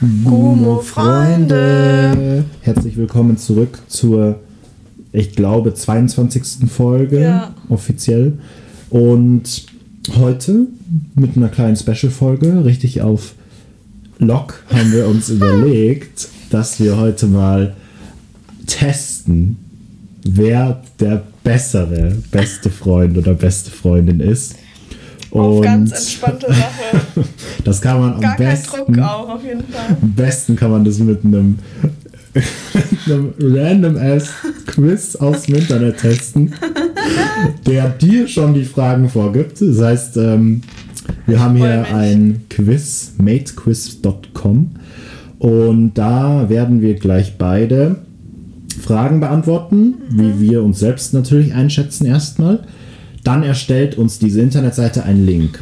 Gumo-Freunde. Herzlich willkommen zurück zur, ich glaube, 22. Folge Ja. offiziell. Und heute mit einer kleinen Special-Folge, richtig auf Lock, haben wir uns überlegt, dass wir heute mal testen, wer der bessere, beste Freund oder beste Freundin ist. Auf ganz entspannte Sache. das kann man am Gar kein besten Druck auch, auf jeden Fall. am besten kann man das mit einem, einem random ass Quiz aus dem Internet testen, der dir schon die Fragen vorgibt. Das heißt, ähm, wir haben hier ein Quiz, matequiz.com und da werden wir gleich beide Fragen beantworten, wie wir uns selbst natürlich einschätzen erstmal. Dann erstellt uns diese Internetseite einen Link.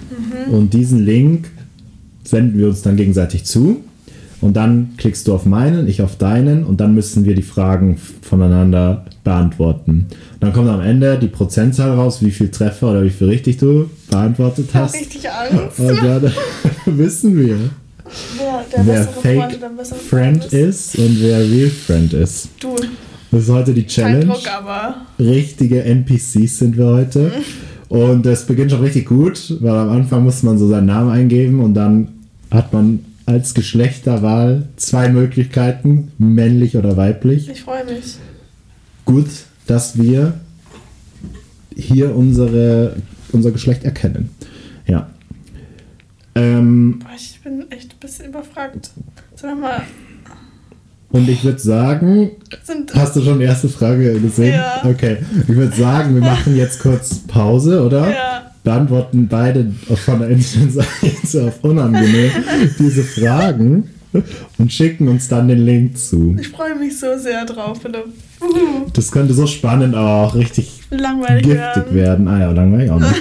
Und diesen Link senden wir uns dann gegenseitig zu. Und dann klickst du auf meinen, ich auf deinen und dann müssen wir die Fragen voneinander beantworten. Dann kommt am Ende die Prozentzahl raus, wie viel Treffer oder wie viel richtig du beantwortet Ich hab hast. richtig Angst. Und dann wissen wir, Wer der wer Freund Fake bessere Friend ist und wer Real Friend ist. Du, Das ist heute die kein Challenge. Druck, aber. richtige NPCs sind wir heute. Und es beginnt schon richtig gut, weil am Anfang muss man so seinen Namen eingeben und dann hat man als Geschlechterwahl zwei Möglichkeiten, männlich oder weiblich. Ich freue mich. Gut, dass wir hier unsere, unser Geschlecht erkennen. Ja. Ähm, Boah, ich bin echt ein bisschen überfragt. Sollen wir mal. Und ich würde sagen, Sind. hast du schon die erste Frage gesehen? Ja. Okay. Ich würde sagen, wir machen jetzt kurz Pause, oder? Ja. beantworten beide von der Internetseite auf unangenehm diese Fragen und schicken uns dann den Link zu. Ich freue mich so sehr drauf, Philipp. Uhu. Das könnte so spannend, aber auch richtig Langweilig giftig werden. werden. Ah ja, langweilig auch nicht.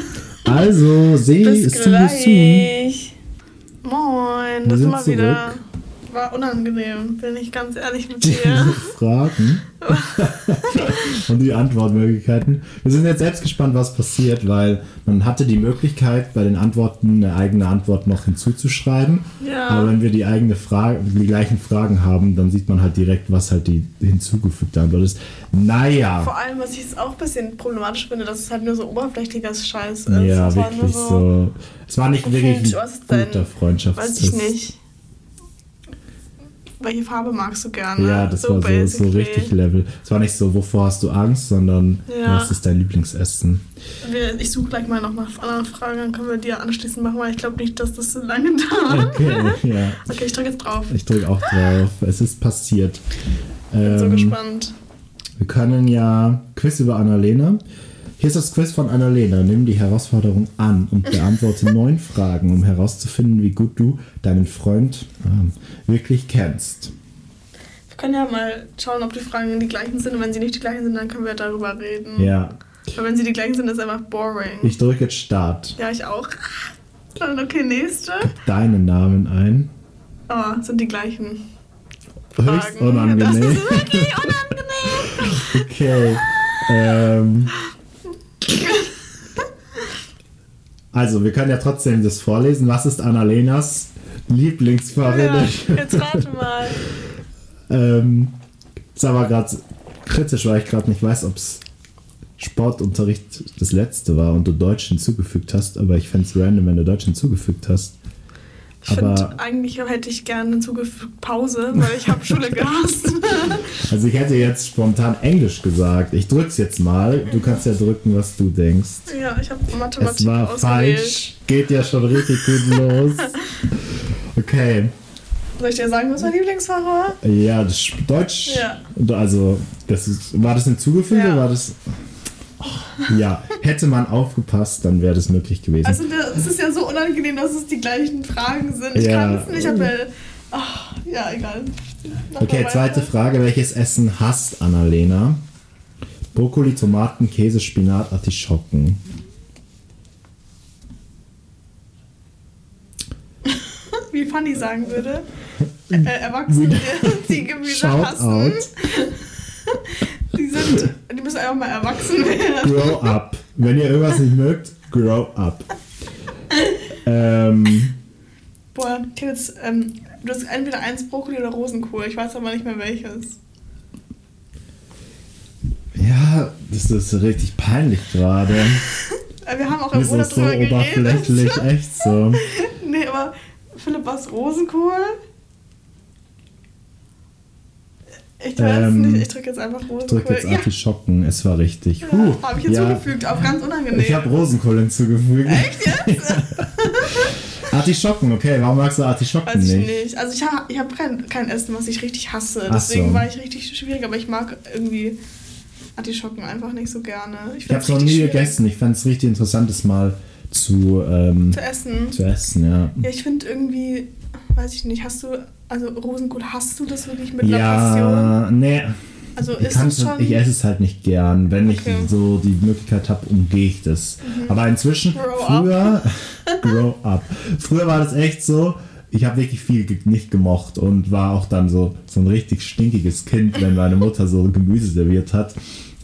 Also, soon. gleich. Moin, Wir das sind zurück. wieder. War unangenehm, bin ich ganz ehrlich mit Diese dir. Fragen und die Antwortmöglichkeiten. Wir sind jetzt selbst gespannt, was passiert, weil man hatte die Möglichkeit, bei den Antworten eine eigene Antwort noch hinzuzuschreiben. Ja. Aber wenn wir die eigene Frage, die gleichen Fragen haben, dann sieht man halt direkt, was halt die hinzugefügte Antwort ist. Naja. Vor allem, was ich jetzt auch ein bisschen problematisch finde, dass es halt nur so oberflächlicher Scheiß ist. Ja, Es war nur wirklich so. Es war nicht wirklich ein guter Freundschaftstest. Weiß ich nicht. Welche Farbe magst du gerne? Ja, das war so, so richtig Level. Es war nicht so, wovor hast du Angst, sondern Ja. was ist dein Lieblingsessen? Ich suche gleich mal noch nach anderen Fragen, dann können wir die anschließend machen, weil ich glaube nicht, dass das so lange dauert. Okay, ja. Okay, ich drücke jetzt drauf. Ich drücke auch drauf. Es ist passiert. bin so Ähm, gespannt. Wir können ja Quiz über Annalena. Hier ist das Quiz von Annalena. Nimm die Herausforderung an und beantworte neun Fragen, um herauszufinden, wie gut du deinen Freund ähm, wirklich kennst. Wir können ja mal schauen, ob die Fragen die gleichen sind. Und wenn sie nicht die gleichen sind, dann können wir darüber reden. Ja, Weil wenn sie die gleichen sind, ist einfach boring. ich drücke jetzt Start. ja, ich auch. Dann okay, nächste. Deinen Namen ein. Oh, sind die gleichen. Höchst Fragen. unangenehm. Das ist wirklich unangenehm. Okay. Ähm, also, wir können ja trotzdem das vorlesen. Was ist Annalenas Lieblingsfarbe? Ja, jetzt rate mal. Ähm, ist aber gerade kritisch, weil ich gerade nicht weiß, ob es Sportunterricht das letzte war und du Deutsch hinzugefügt hast, aber ich fände es random, wenn du Deutsch hinzugefügt hast. Ich finde, eigentlich hätte ich gerne hinzugefügt Pause, weil ich habe Schule gehasst. Also ich hätte jetzt spontan Englisch gesagt. Ich drück's jetzt mal. Du kannst ja drücken, was du denkst. ja, ich habe Es Mathematik war ausgewählt. falsch. Geht ja schon richtig gut los. Okay. Soll ich dir sagen, was mein Lieblingsfach war? Ja, das Sch- Deutsch. Ja. Also, das ist, war das hinzugefügt Ja. oder war das. Ja, hätte man aufgepasst, dann wäre das möglich gewesen. Also es ist ja so unangenehm, dass es die gleichen Fragen sind. Ich Ja. kann es nicht, ja... Ach, ja, egal. Mach okay, zweite. Frage. Welches Essen hasst Annalena? Brokkoli, Tomaten, Käse, Spinat, Artischocken. Wie Fanny sagen würde. Äh, Erwachsene, die Gemüse Shout hassen. out. Die, sind, die müssen einfach mal erwachsen werden. Grow up. Wenn ihr irgendwas nicht mögt, grow up. Ähm, Boah, ich hab jetzt ähm, Du hast entweder eins Brokkoli oder Rosenkohl. Ich weiß aber nicht mehr welches. Ja, das ist richtig peinlich gerade. Wir haben auch im Urlaub so drüber oberflächlich, geredet. echt so. nee, aber Philipp, was Rosenkohl? Ich weiß Ähm, nicht, ich drücke jetzt einfach Ich Rosenkohl. drück jetzt ja, Artischocken, es war richtig. ja, Huh, habe ich ja. hinzugefügt, auf ganz unangenehm. Ich habe Rosenkohl hinzugefügt. Echt jetzt? Artischocken, okay, warum magst du Artischocken Weiß ich nicht? nicht. Also ich habe ich hab kein, kein Essen, was ich richtig hasse. Ach so. Deswegen war ich richtig schwierig, aber ich mag irgendwie Artischocken einfach nicht so gerne. Ich find's habe es noch nie schwierig gegessen. Ich fand es richtig interessant, das mal zu, ähm, Zu essen. zu essen, ja. Ja, ich finde irgendwie, weiß ich nicht, hast du, also Rosenkohl, hast du das wirklich mit einer Passion? Ja, nee. Also Ich, ist das schon... ich esse es halt nicht gern. Wenn Okay. Mhm. ich so die Möglichkeit habe, umgehe ich das. Aber inzwischen, Grow früher, grow up. Früher war das echt so, ich habe wirklich viel nicht gemocht und war auch dann so, so ein richtig stinkiges Kind, wenn meine Mutter so Gemüse serviert hat.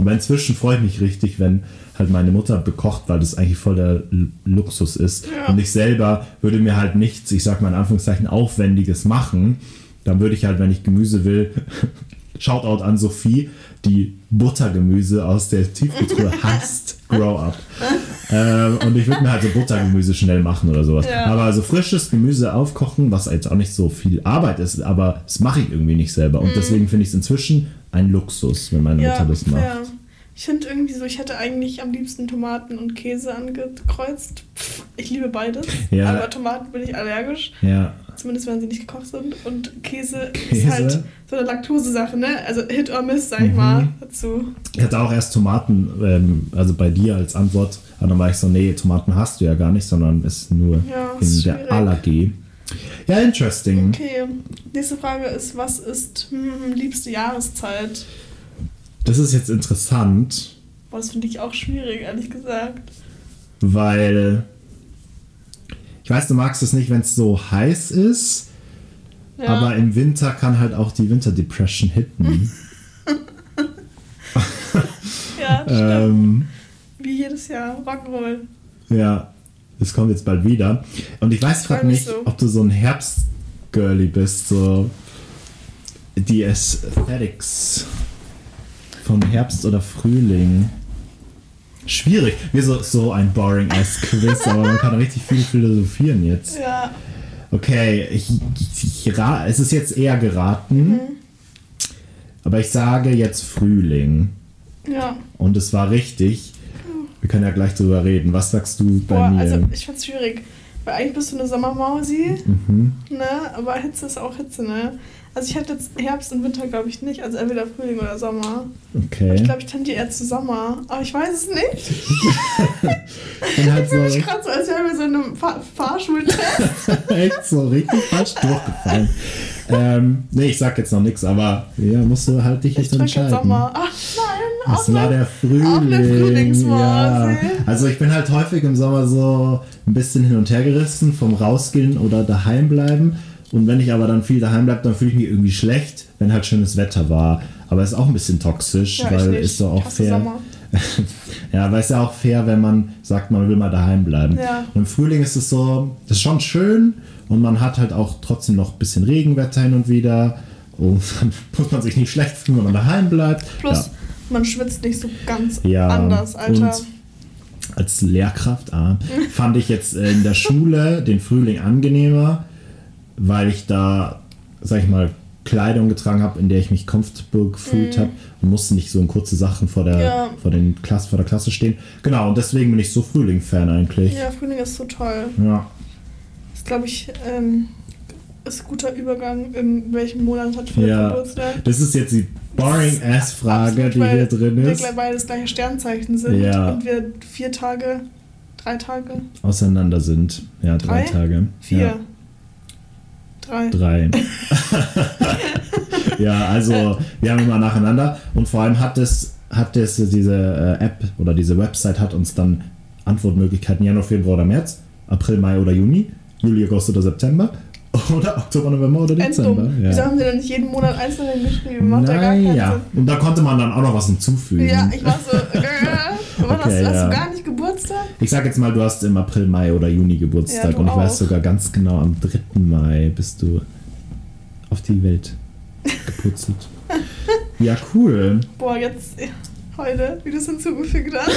Aber inzwischen freue ich mich richtig, wenn halt meine Mutter bekocht, weil das eigentlich voll der Luxus ist. Ja. Und ich selber würde mir halt nichts, ich sag mal in Anführungszeichen, Aufwendiges machen. Dann würde ich halt, wenn ich Gemüse will, Shoutout an Sophie, die Buttergemüse aus der Tiefkühltruhe hasst. Grow up. ähm, und ich würde mir halt so Buttergemüse schnell machen oder sowas. Ja. Aber also frisches Gemüse aufkochen, was jetzt auch nicht so viel Arbeit ist, aber das mache ich irgendwie nicht selber. Und deswegen finde ich es inzwischen ein Luxus, wenn meine Mutter das macht. Ja. Ich finde irgendwie so, ich hätte eigentlich am liebsten Tomaten und Käse angekreuzt. Pff, ich liebe beides. Ja. Aber Tomaten bin ich allergisch. Ja, Zumindest wenn sie nicht gekocht sind. Und Käse, Käse? ist halt so eine Laktose-Sache, ne? Also Hit or Miss, sag ich Mhm. mal, dazu. ich hatte auch erst Tomaten, ähm, also bei dir als Antwort, aber dann war ich so, nee, Tomaten hast du ja gar nicht, sondern ist nur Ja, in ist der. Allergie. Ja, interesting. Okay, nächste Frage ist, was ist hm, liebste Jahreszeit? Das ist jetzt interessant, Boah, das finde ich auch schwierig, ehrlich gesagt. weil ich weiß, du magst es nicht, wenn es so heiß ist, Ja. aber im Winter kann halt auch die Winterdepression hitten. ja, stimmt. ähm, Wie jedes Jahr. Rock'n'Roll. ja, das kommt jetzt bald wieder. Und ich weiß gerade mich nicht, so. ob du so ein Herbstgirly bist, so die Aesthetics von Herbst oder Frühling. Schwierig. Wie so, so ein boring ass Quiz, aber man kann richtig viel philosophieren jetzt. Ja, Okay, ich, ich, ich, es ist jetzt eher geraten. Mhm. Aber ich sage jetzt Frühling. ja. Und es war richtig. Wir können ja gleich drüber reden. Was sagst du bei Boah, mir? also ich find's schwierig. Weil eigentlich bist du eine Sommermausi, mhm. ne? Aber Hitze ist auch Hitze, ne? Also ich hätte jetzt Herbst und Winter, glaube ich, nicht. Also entweder Frühling oder Sommer. Okay. Ich glaube, ich tendiere eher zu Sommer. Aber ich weiß es nicht. halt Ich fühle mich gerade so, als wären wir so in einem Fahr Fahrschultest. echt so richtig falsch durchgefallen. Ähm, nee, ich sag jetzt noch nichts, aber ja, musst du halt dich Ich jetzt drücke entscheiden. Sommer. Ach nein, Es war der Frühling. ja. Also ich bin halt häufig im Sommer so ein bisschen hin und her gerissen vom Rausgehen oder daheim bleiben. Und wenn ich aber dann viel daheim bleibe, dann fühle ich mich irgendwie schlecht, wenn halt schönes Wetter war. Aber ist auch ein bisschen toxisch, Ja, ich weil ist so Ich auch fair. Sommer. ja, weil es ja auch fair, wenn man sagt, man will mal daheim bleiben. Ja. Und im Frühling ist es so, das ist schon schön und man hat halt auch trotzdem noch ein bisschen Regenwetter hin und wieder. Und dann muss man sich nicht schlecht fühlen, wenn man daheim bleibt. Plus, man schwitzt nicht so ganz Ja, anders, Alter. und als Lehrkraft ah, fand ich jetzt äh, in der Schule den Frühling angenehmer, weil ich da, sag ich mal, Kleidung getragen habe, in der ich mich comfortable gefühlt habe und musste nicht so in kurze Sachen vor der. Ja. vor, den Klasse, vor der Klasse stehen. Genau, und deswegen bin ich so Frühling-Fan eigentlich. Ja, Frühling ist so toll. Ja. Das glaube ich, ähm, ist ein guter Übergang. In welchem Monat hat Philipp Ja. Geburtstag? Das ist jetzt die boring-ass-Frage, die weil hier drin Wir ist. gleich beide das gleiche Sternzeichen sind Ja. und wir vier Tage, drei Tage, Auseinander sind. Ja, drei, Drei? Tage. vier, Ja. Drei. Drei. ja, also wir haben immer nacheinander und vor allem hat es, hat es diese äh, App oder diese Website hat uns dann Antwortmöglichkeiten Januar, Februar oder März, April, Mai oder Juni, Juli, August oder September oder Oktober, November oder Dezember. Enddumm. Wieso Ja. haben sie denn nicht jeden Monat einzeln geschrieben? Macht ja gar keinen Naja, Sinn. und da konnte man dann auch noch was hinzufügen. Ja, ich war so, hast, Okay, hast ja. du gar nicht Geburtstag? Ich sag jetzt mal, du hast im April, Mai oder Juni Geburtstag Ja, und ich weiß auch. sogar ganz genau, am 3. Mai bist du auf die Welt geputzelt. ja, cool. Boah, jetzt heute, wie du es hinzugefügt hast.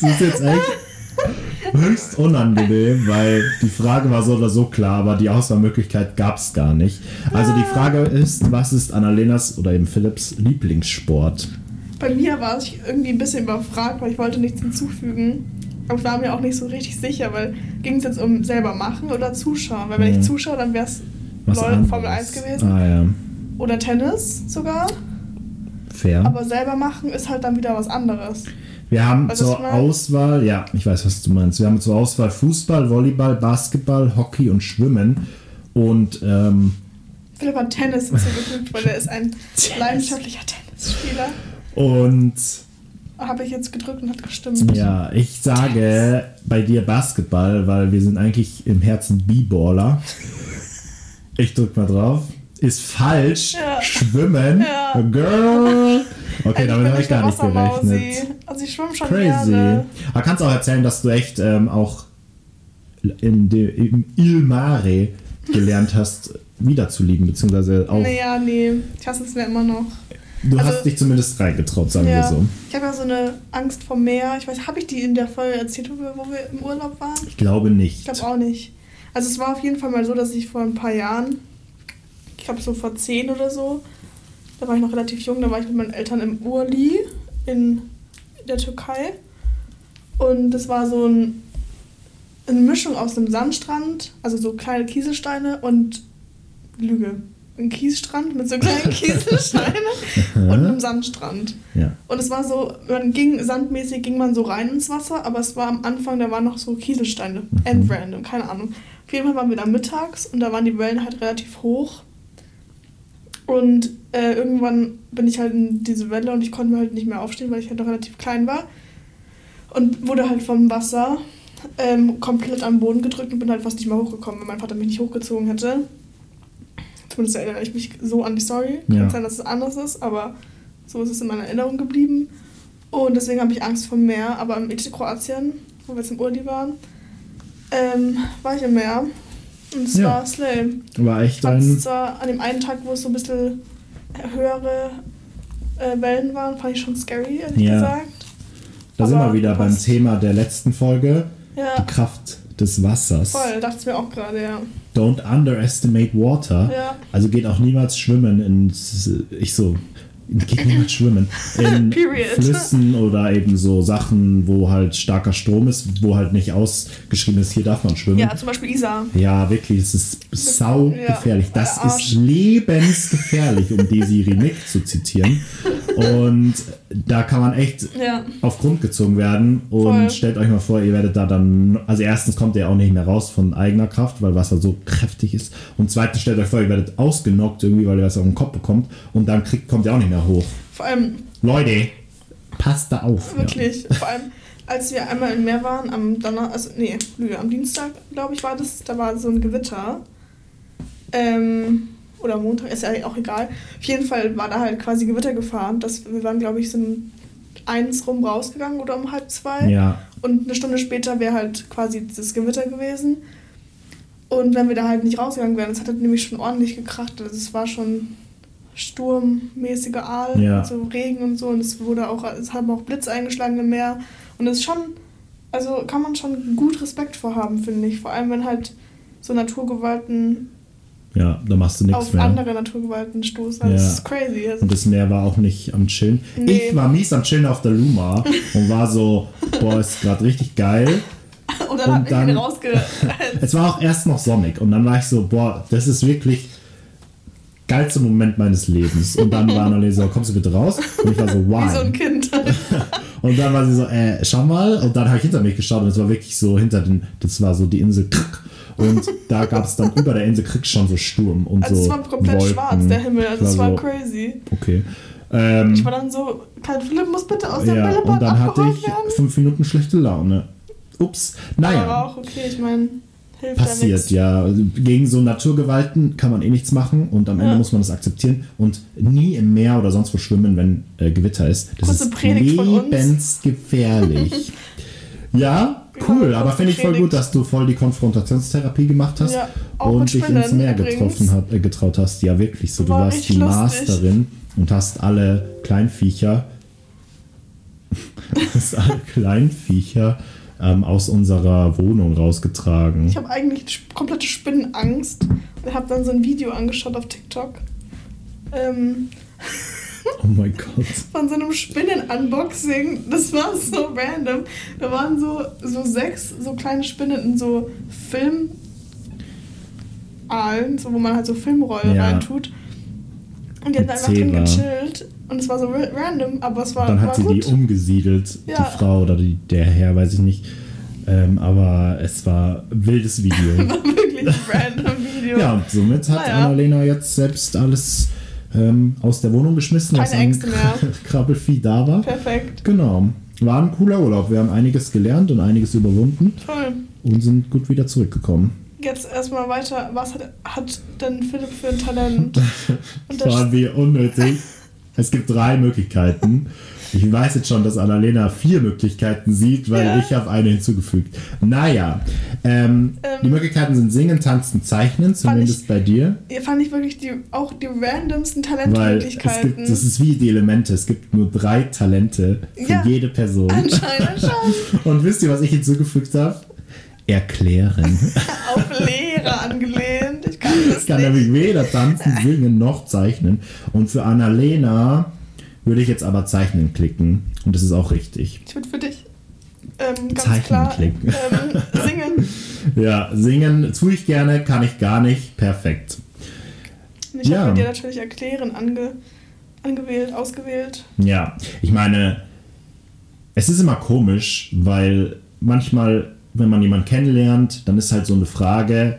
Das ist jetzt echt höchst unangenehm, weil die Frage war so oder so klar, aber die Auswahlmöglichkeit gab es gar nicht. Also die Frage ist, was ist Annalenas oder eben Philipps Lieblingssport? Bei mir war ich irgendwie ein bisschen überfragt, weil ich wollte nichts hinzufügen. Aber ich war mir auch nicht so richtig sicher, weil ging es jetzt um selber machen oder zuschauen? Weil wenn Mhm. ich zuschaue, dann wäre es. Formel 1 gewesen. Ah ja, Oder Tennis sogar. fair. Aber selber machen ist halt dann wieder was anderes. Wir haben was zur? Auswahl, ja, ich weiß, was du meinst. Wir haben zur Auswahl Fußball, Volleyball, Basketball, Hockey und Schwimmen. Und ähm, Philipp hat Tennis hinzugefügt, weil er ist ein leidenschaftlicher Tennisspieler. Und Habe ich jetzt gedrückt und hat gestimmt. ja, ich sage bei dir Basketball, weil wir sind eigentlich im Herzen B-Baller. Ich drück mal drauf. Ist falsch. Ja. Schwimmen. Ja. Girl. Okay, damit habe ich gar nicht gerechnet. Also ich schwimme schon Crazy. gerne. Aber kannst auch erzählen, dass du echt ähm, auch in de, im Il Mare gelernt hast, wieder zu lieben, beziehungsweise auch. Naja, nee. Ich hasse es mir immer noch. Du also- hast dich zumindest reingetraut, sagen wir Ja. so. Ich habe ja so eine Angst vor Meer. Ich weiß, habe ich die in der Folge erzählt, wo wir, wo wir im Urlaub waren? Ich glaube nicht. Ich glaube auch nicht. Also es war auf jeden Fall mal so, dass ich vor ein paar Jahren, ich glaube so vor zehn oder so, da war ich noch relativ jung, da war ich mit meinen Eltern im Urli in der Türkei. Und das war so ein, eine Mischung aus einem Sandstrand, also so kleine Kieselsteine und Lüge. Ein Kiesstrand mit so kleinen Kieselsteinen und einem Sandstrand. Ja. Und es war so, man ging, sandmäßig ging man so rein ins Wasser, aber es war am Anfang, da waren noch so Kieselsteine. End random, keine Ahnung. Auf jeden Fall waren wir da mittags und da waren die Wellen halt relativ hoch. Und äh, irgendwann bin ich halt in diese Welle und ich konnte mir halt nicht mehr aufstehen, weil ich halt noch relativ klein war. Und wurde halt vom Wasser ähm, komplett am Boden gedrückt und bin halt fast nicht mehr hochgekommen, wenn mein Vater mich nicht hochgezogen hätte. Zumindest erinnere ich mich so an die Story. Kann Ja. sein, dass es anders ist, aber so ist es in meiner Erinnerung geblieben. Und deswegen habe ich Angst vor dem Meer. Aber im Kroatien, wo wir jetzt im Urli waren, ähm, war ich im Meer. Und es Ja. war Slay. War echt ein. es zwar an dem einen Tag, wo es so ein bisschen höhere äh, Wellen waren, fand ich schon scary, ehrlich Ja. gesagt. Da sind wir wieder beim. Thema der letzten Folge. Ja, Die Kraft des Wassers. voll, dachte ich mir auch gerade, ja. Don't underestimate water. Ja. Also geht auch niemals schwimmen in. Ich so. Geht niemals schwimmen. In. Flüssen oder eben so Sachen, wo halt starker Strom ist, wo halt nicht ausgeschrieben ist, hier darf man schwimmen. Ja, zum Beispiel Isa. Ja, wirklich, es ist sau gefährlich. Das ist lebensgefährlich, um Desiree Nick zu zitieren. Und da kann man echt Ja. auf Grund gezogen werden. Und Voll. stellt euch mal vor, ihr werdet da dann. Also, erstens kommt ihr auch nicht mehr raus von eigener Kraft, weil Wasser so kräftig ist. Und zweitens stellt euch vor, ihr werdet ausgenockt irgendwie, weil ihr was auf den Kopf bekommt. Und dann kriegt, kommt ihr auch nicht mehr hoch. Vor allem, Leute, passt da auf. wirklich, vor allem, als wir einmal im Meer waren, am Donner, also, nee, am Dienstag, glaube ich, war das, da war so ein Gewitter. Ähm, oder Montag, ist ja auch egal. Auf jeden Fall war da halt quasi Gewitter gefahren. Das, wir waren, glaube ich, so um eins rum rausgegangen oder um halb zwei. Ja. Und eine Stunde später wäre halt quasi das Gewitter gewesen. Und wenn wir da halt nicht rausgegangen wären, es hat halt nämlich schon ordentlich gekracht. Also es war schon sturmmäßige Aal, Ja. so Regen und so. Und es wurde auch, es haben auch Blitze eingeschlagen im Meer. Und es ist schon, also kann man schon gut Respekt vor haben, finde ich. Vor allem, wenn halt so Naturgewalten Ja, da machst du nichts auf mehr. andere Naturgewalten stoßen. Ja. Das ist crazy. Also, Und das Meer war auch nicht am Chillen. Nee. Ich war mies am Chillen auf der Luma und war so, boah, ist gerade richtig geil. und dann und hat mich rausge... Es war auch erst noch sonnig und dann war ich so, boah, das ist wirklich geilste Moment meines Lebens. Und dann war Annalena so, kommst du bitte raus? Und ich war so, Wie so ein? Kind. Und dann war sie so, äh, schau mal. Und dann habe ich hinter mich geschaut und es war wirklich so hinter den, das war so die Insel. Und da gab es dann über der Insel Krk schon so Sturm und Also so es war komplett Wolken. schwarz, der Himmel. Also es war so, crazy. Okay. Ähm, Ich war dann so, Karl Philipp muss bitte aus dem ja, Bällebad und dann hatte ich werden. fünf Minuten schlechte Laune. Ups. Aber Naja. auch okay, ich meine, hilft passiert, ja. ja. Gegen so Naturgewalten kann man eh nichts machen und am Ende Ja. muss man das akzeptieren und nie im Meer oder sonst wo schwimmen, wenn äh, Gewitter ist. Das Kurze ist Predigt von uns. lebensgefährlich. ja, Cool, Ja, aber finde ich voll gut, dass du voll die Konfrontationstherapie gemacht hast Ja, und dich ins Meer getroffen hat, äh, getraut hast. Ja, wirklich so. Du War warst die lustig. Masterin und hast alle Kleinviecher, hast alle Kleinviecher ähm, aus unserer Wohnung rausgetragen. Ich habe eigentlich komplette Spinnenangst und habe dann so ein Video angeschaut auf TikTok ähm, Oh mein Gott. von so einem Spinnen-Unboxing. Das war so random. Da waren so, so sechs so kleine Spinnen in so Filmaalen, so, wo man halt so Filmrollen Ja. reintut. Und die haben da einfach drin gechillt. Und es war so ra- random, aber es war, Dann hat war sie gut. die umgesiedelt, Ja. die Frau oder die, der Herr, weiß ich nicht. Ähm, aber es war ein wildes Video. war wirklich random Video. ja, somit hat Naja. Annalena jetzt selbst alles ähm, aus der Wohnung geschmissen, Keine Ängste mehr. Krabbelvieh da war. Perfekt. Genau. War ein cooler Urlaub. Wir haben einiges gelernt und einiges überwunden Toll. und sind gut wieder zurückgekommen. Jetzt erstmal weiter. Was hat, hat denn Philipp für ein Talent? Das waren wir unnötig. Es gibt drei Möglichkeiten. Ich weiß jetzt schon, dass Annalena vier Möglichkeiten sieht, weil Ja. ich habe eine hinzugefügt. Naja, ähm, Ähm, die Möglichkeiten sind Singen, Tanzen, Zeichnen, zumindest bei dir. fand ich wirklich die, auch die randomsten Weil es Talentmöglichkeiten. gibt, das ist wie die Elemente. Es gibt nur drei Talente für Ja. jede Person. Anscheinend schon. Und wisst ihr, was ich hinzugefügt habe? Erklären. Auf Lehrer angelehnt. Ich kann nämlich weder tanzen, singen noch zeichnen. Und für Annalena würde ich jetzt aber Zeichnen klicken. Und das ist auch richtig. Ich würde für dich ähm, ganz Zeichnen klar klicken. ähm, singen. Ja, singen tue ich gerne, kann ich gar nicht. Perfekt. Und ich Ja. habe dir natürlich erklären ange, angewählt, ausgewählt. Ja, ich meine, es ist immer komisch, weil manchmal, wenn man jemanden kennenlernt, dann ist halt so eine Frage,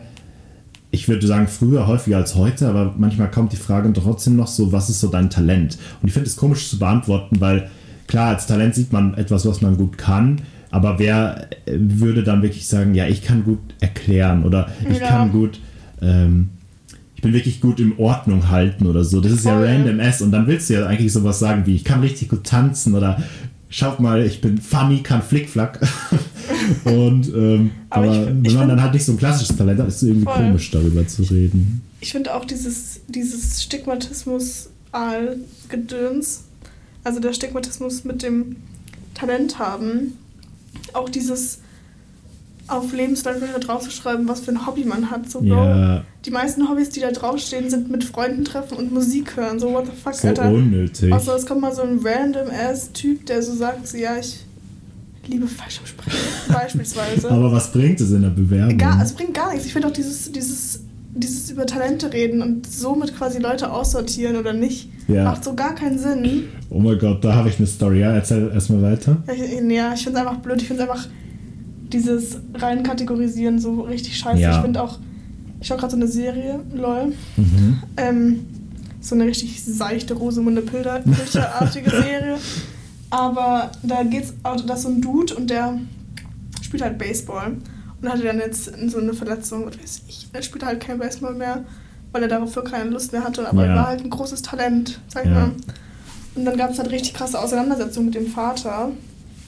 ich würde sagen, früher häufiger als heute, aber manchmal kommt die Frage trotzdem noch so, was ist so dein Talent? Und ich finde es komisch zu beantworten, weil klar, als Talent sieht man etwas, was man gut kann, aber wer äh, würde dann wirklich sagen, ja, ich kann gut erklären oder ich Ja. kann gut, ähm, ich bin wirklich gut im Ordnung halten oder so. Das ist Voll. ja random S und dann willst du ja eigentlich sowas sagen wie, ich kann richtig gut tanzen oder schaut mal, ich bin funny, kann Flickflack. und ähm, Aber aber, ich- wenn ich man find- dann halt nicht so ein klassisches Talent hat, ist es irgendwie Voll. komisch, darüber zu reden. Ich finde auch dieses, dieses Stigmatismus-Gedöns, also der Stigmatismus mit dem Talent haben, auch dieses auf Lebensläufe draufzuschreiben, was für ein Hobby man hat. So, Bro, Ja, die meisten Hobbys, die da draufstehen, sind mit Freunden treffen und Musik hören. So, what the fuck, so Alter. unnötig. Außer es kommt mal so ein random ass Typ, der so sagt, so, ja, ich liebe Fallschirmspringen. Beispielsweise. aber was bringt es in der Bewerbung? Gar, es bringt gar nichts. Ich finde auch dieses, dieses, dieses über Talente reden und somit quasi Leute aussortieren oder nicht, Ja. macht so gar keinen Sinn. oh mein Gott, da habe ich eine Story. Ja, erzähl erstmal weiter. Ich, ja, ich finde es einfach blöd. Ich finde es einfach dieses rein kategorisieren so richtig scheiße. Ja. Ich finde auch, ich schaue gerade so eine Serie, lol. Mhm. Ähm, so eine richtig seichte Rosamunde Pilcher- Pilcher-artige Serie. Aber da geht's auch, da ist so ein Dude und der spielt halt Baseball. Und hatte dann jetzt so eine Verletzung, was weiß ich. Er spielt halt kein Baseball mehr, weil er dafür keine Lust mehr hatte. Aber Ja. er war halt ein großes Talent, sag ich Ja. mal. Und dann gab es halt richtig krasse Auseinandersetzungen mit dem Vater.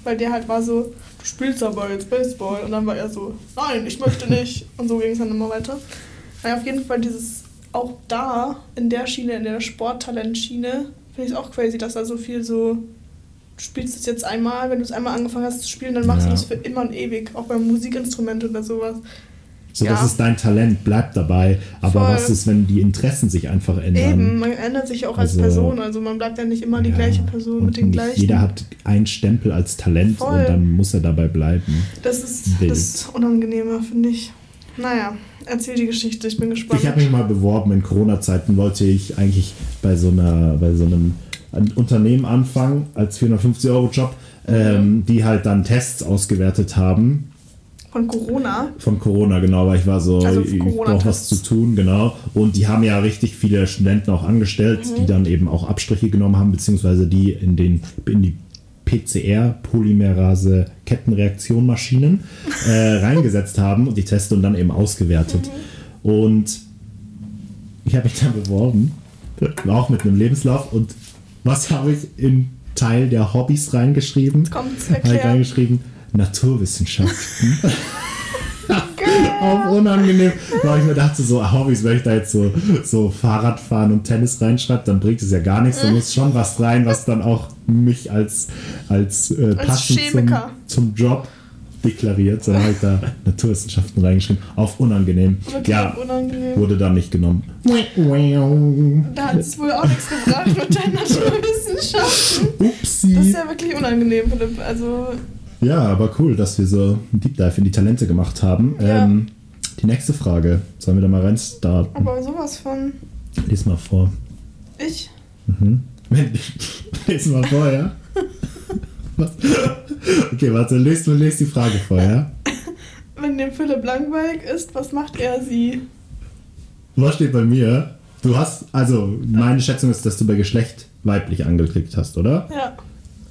Weil der halt war so, spielst aber jetzt Baseball. Und dann war er so, nein, ich möchte nicht. Und so ging es dann immer weiter. Naja, auf jeden Fall dieses, auch da, in der Schiene, in der Sporttalent-Schiene, finde ich es auch crazy, dass da so viel so, du spielst es jetzt einmal, wenn du es einmal angefangen hast zu spielen, dann machst Ja. du das für immer und ewig, auch beim Musikinstrument oder sowas. So, Ja. das ist dein Talent, bleib dabei. Aber Voll. was ist, wenn die Interessen sich einfach ändern? Eben, man ändert sich auch als Also, Person, also man bleibt ja nicht immer die Ja, gleiche Person mit den gleichen. Jeder hat einen Stempel als Talent Voll. und dann muss er dabei bleiben. das ist wild. das Unangenehme, finde ich. Naja, erzähl die Geschichte, ich bin gespannt. Ich habe mich mal beworben in Corona-Zeiten, wollte ich eigentlich bei so, einer, bei so einem Unternehmen anfangen als 450-Euro-Job, Mhm. ähm, die halt dann Tests ausgewertet haben Von Corona. von Corona, genau, weil ich war so, Also ich brauche was zu tun, genau. Und die haben ja richtig viele Studenten auch angestellt, Mhm. die dann eben auch Abstriche genommen haben, beziehungsweise die in, den, in die PCR, Polymerase Kettenreaktionmaschinen, äh, reingesetzt haben und die Teste und dann eben ausgewertet. Mhm. Und ich habe mich dann beworben, auch mit einem Lebenslauf. Und was habe ich in Teil der Hobbys reingeschrieben? Kommt's, Habe ich erklär. reingeschrieben, Naturwissenschaften. Auf unangenehm, weil ich mir dachte, so Hobbys, wenn ich da jetzt so, so Fahrradfahren und Tennis reinschreibe, dann bringt es ja gar nichts. Da muss schon was rein, was dann auch mich als, als, äh, Als passend zum, Chemiker. zum Job deklariert. Dann habe ich da Naturwissenschaften reingeschrieben. Auf unangenehm. Wirklich ja, unangenehm. wurde dann nicht genommen. Da hat es wohl auch nichts gebracht mit deinen Naturwissenschaften. Das Upsi. ist ja wirklich unangenehm, Philipp. Also, Ja, aber cool, dass wir so einen Deep Dive in die Talente gemacht haben. Ja. Ähm, die nächste Frage. Sollen wir da mal reinstarten? aber sowas von. Lies mal vor. Ich? Mhm. Lies mal vor, ja? Was? Okay, warte, lest, lest die Frage vor, ja? Wenn dem Philipp langweilig ist, was macht er sie? Was steht bei mir? Du hast, also meine Schätzung ist, dass du bei Geschlecht weiblich angeklickt hast, oder? Ja.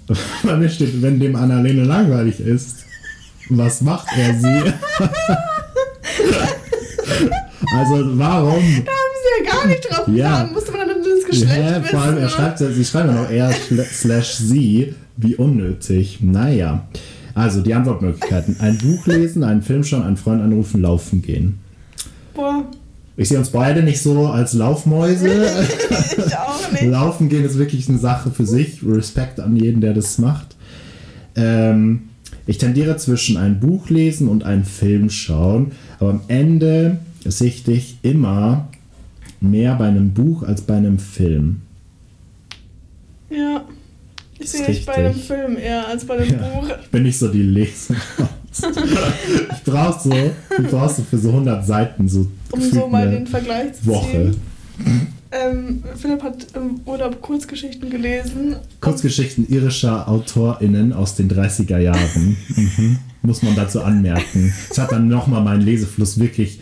Bei mir steht, wenn dem Annalene langweilig ist, was macht er sie? also warum? Da haben sie ja gar nicht drauf Ja. getan. Musste man dann das Geschlecht Ja, vor allem, er schreibt, sie schreiben ja noch er slash sie. Wie unnötig. Naja. Also die Antwortmöglichkeiten. Ein Buch lesen, einen Film schauen, einen Freund anrufen, laufen gehen. Boah, Ich sehe uns beide nicht so als Laufmäuse. ich auch nicht. Laufen gehen ist wirklich eine Sache für sich. Respekt an jeden, der das macht. Ähm, ich tendiere zwischen ein Buch lesen und einen Film schauen, aber am Ende sehe ich dich immer mehr bei einem Buch als bei einem Film. Ja. Ich sehe dich bei richtig. Film eher als bei dem Ja, Buch. ich bin nicht so die Leserin. ich brauch so, ich brauch so für so 100 Seiten so Um so mal den Vergleich zu Woche. ziehen. Ähm, Philipp hat im Urlaub Kurzgeschichten gelesen. Kurzgeschichten irischer AutorInnen aus den 30er Jahren. Mhm. Muss man dazu anmerken. Das hat dann nochmal meinen Lesefluss wirklich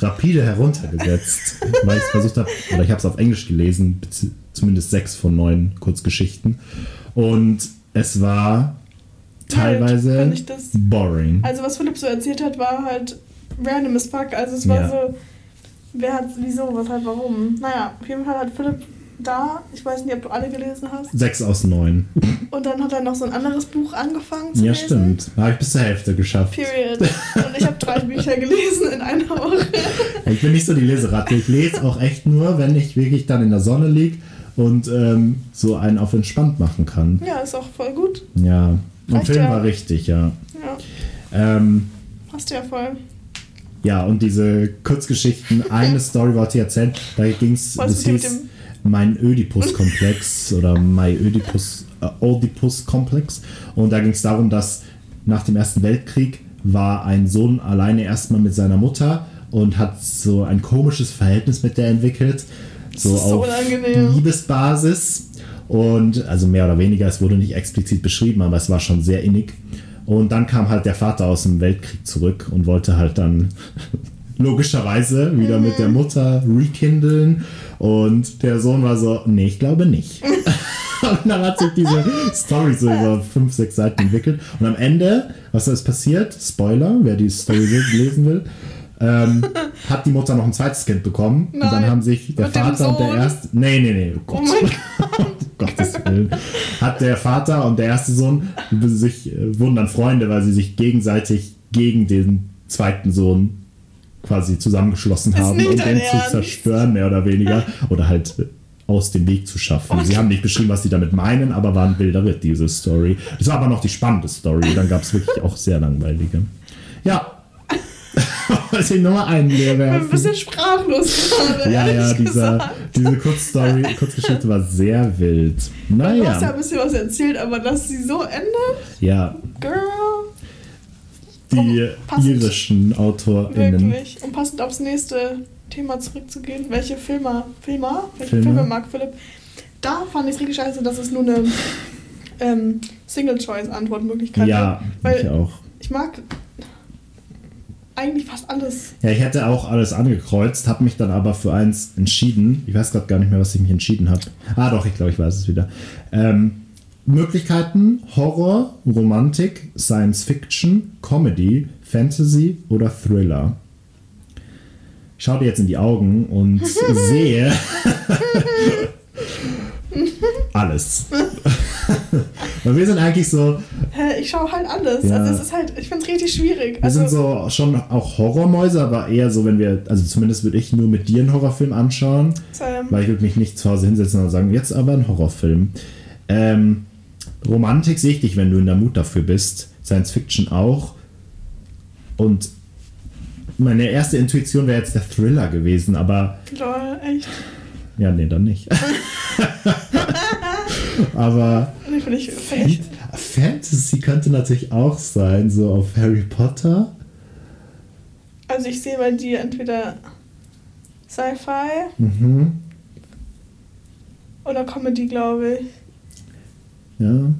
rapide heruntergesetzt, weil ich es versucht habe, oder ich habe es auf Englisch gelesen, zumindest sechs von neun Kurzgeschichten. Und es war teilweise das- boring. Also was Philipp so erzählt hat, war halt random as fuck. Also es war Ja. so, wer hat, wieso, weshalb, warum. Naja, auf jeden Fall hat Philipp da, ich weiß nicht, ob du alle gelesen hast. Sechs aus neun. Und dann hat er noch so ein anderes Buch angefangen zu Ja, lesen. stimmt. Habe ich bis zur Hälfte geschafft. Period. Und ich habe drei Bücher gelesen in einer Woche. Ich bin nicht so die Leseratte. Ich lese auch echt nur, wenn ich wirklich dann in der Sonne liege und ähm, so einen auf entspannt machen kann. Ja, ist auch voll gut. Ja. Und Film ja. war richtig, ja. Ja, Ähm, passt ja voll. Ja, und diese Kurzgeschichten, eine Story wollte ich erzählen, da ging es, das hieß mein Ödipus-Komplex oder My Ödipus, äh, Oedipus-Komplex. Und da ging es darum, dass nach dem Ersten Weltkrieg war ein Sohn alleine erstmal mit seiner Mutter und hat so ein komisches Verhältnis mit der entwickelt. So so auf unangenehm. Liebesbasis. Und also mehr oder weniger, es wurde nicht explizit beschrieben, aber es war schon sehr innig. Und dann kam halt der Vater aus dem Weltkrieg zurück und wollte halt dann logischerweise wieder mit der Mutter rekindlen. Und der Sohn war so, nee, ich glaube nicht. und dann hat sich diese Story so über fünf, sechs Seiten entwickelt. Und am Ende, was ist passiert? Spoiler, wer die Story lesen will. Ähm, hat die Mutter noch ein zweites Kind bekommen. Und dann Nein. haben sich der Mit Vater und der erste. Nee, nee, nee. Oh Oh Gott. um Gottes Willen. Hat der Vater und der erste Sohn sich, äh, wurden dann Freunde, weil sie sich gegenseitig gegen den zweiten Sohn quasi zusammengeschlossen haben, um den zu zerstören, mehr oder weniger. Oder halt äh, aus dem Weg zu schaffen. Sie haben nicht beschrieben, was sie damit meinen, aber war ein wilder Ritt, diese Story. Das war aber noch die spannende Story. Dann gab es wirklich auch sehr langweilige. Ja. Wollte ich nochmal einen leer Ich bin ein werfen. bisschen sprachlos gerade. Ja, ja, dieser, diese Kurzstory, Kurzgeschichte war sehr wild. Du hast ja ein Naja, bisschen was erzählt, aber dass sie so endet, ja, girl, die Oh, passend. irischen AutorInnen. wirklich. Und passend aufs nächste Thema zurückzugehen, welche Filme, Filmer, welche Filme? Filme mag Philipp? Da fand ich es richtig scheiße, dass es nur eine ähm, Single-Choice-Antwortmöglichkeit Ja. Weil ich auch. ich mag eigentlich fast alles. Ja, ich hätte auch alles angekreuzt, habe mich dann aber für eins entschieden. Ich weiß gerade gar nicht mehr, was ich mich entschieden habe. Ah, doch, ich glaube, ich weiß es wieder. Ähm, Möglichkeiten: Horror, Romantik, Science Fiction, Comedy, Fantasy oder Thriller. Ich schaue dir jetzt in die Augen und sehe, alles. Weil wir sind eigentlich so, ich schaue halt alles. Ja. Also es ist halt, ich finde es richtig schwierig. wir Also, sind so schon auch Horrormäuse, aber eher so, wenn wir, also zumindest würde ich nur mit dir einen Horrorfilm anschauen. ähm, Weil ich würde mich nicht zu Hause hinsetzen und sagen, jetzt aber ein Horrorfilm. Ähm, Romantik sehe ich dich, wenn du in der Mut dafür bist. Science Fiction auch. Und meine erste Intuition wäre jetzt der Thriller gewesen, aber lol, echt. Ja, nee, dann nicht. aber ich, ich, Fantasy könnte natürlich auch sein, so auf Harry Potter. also ich sehe bei dir entweder Sci-Fi Mhm. oder Comedy, glaube ich. Ja,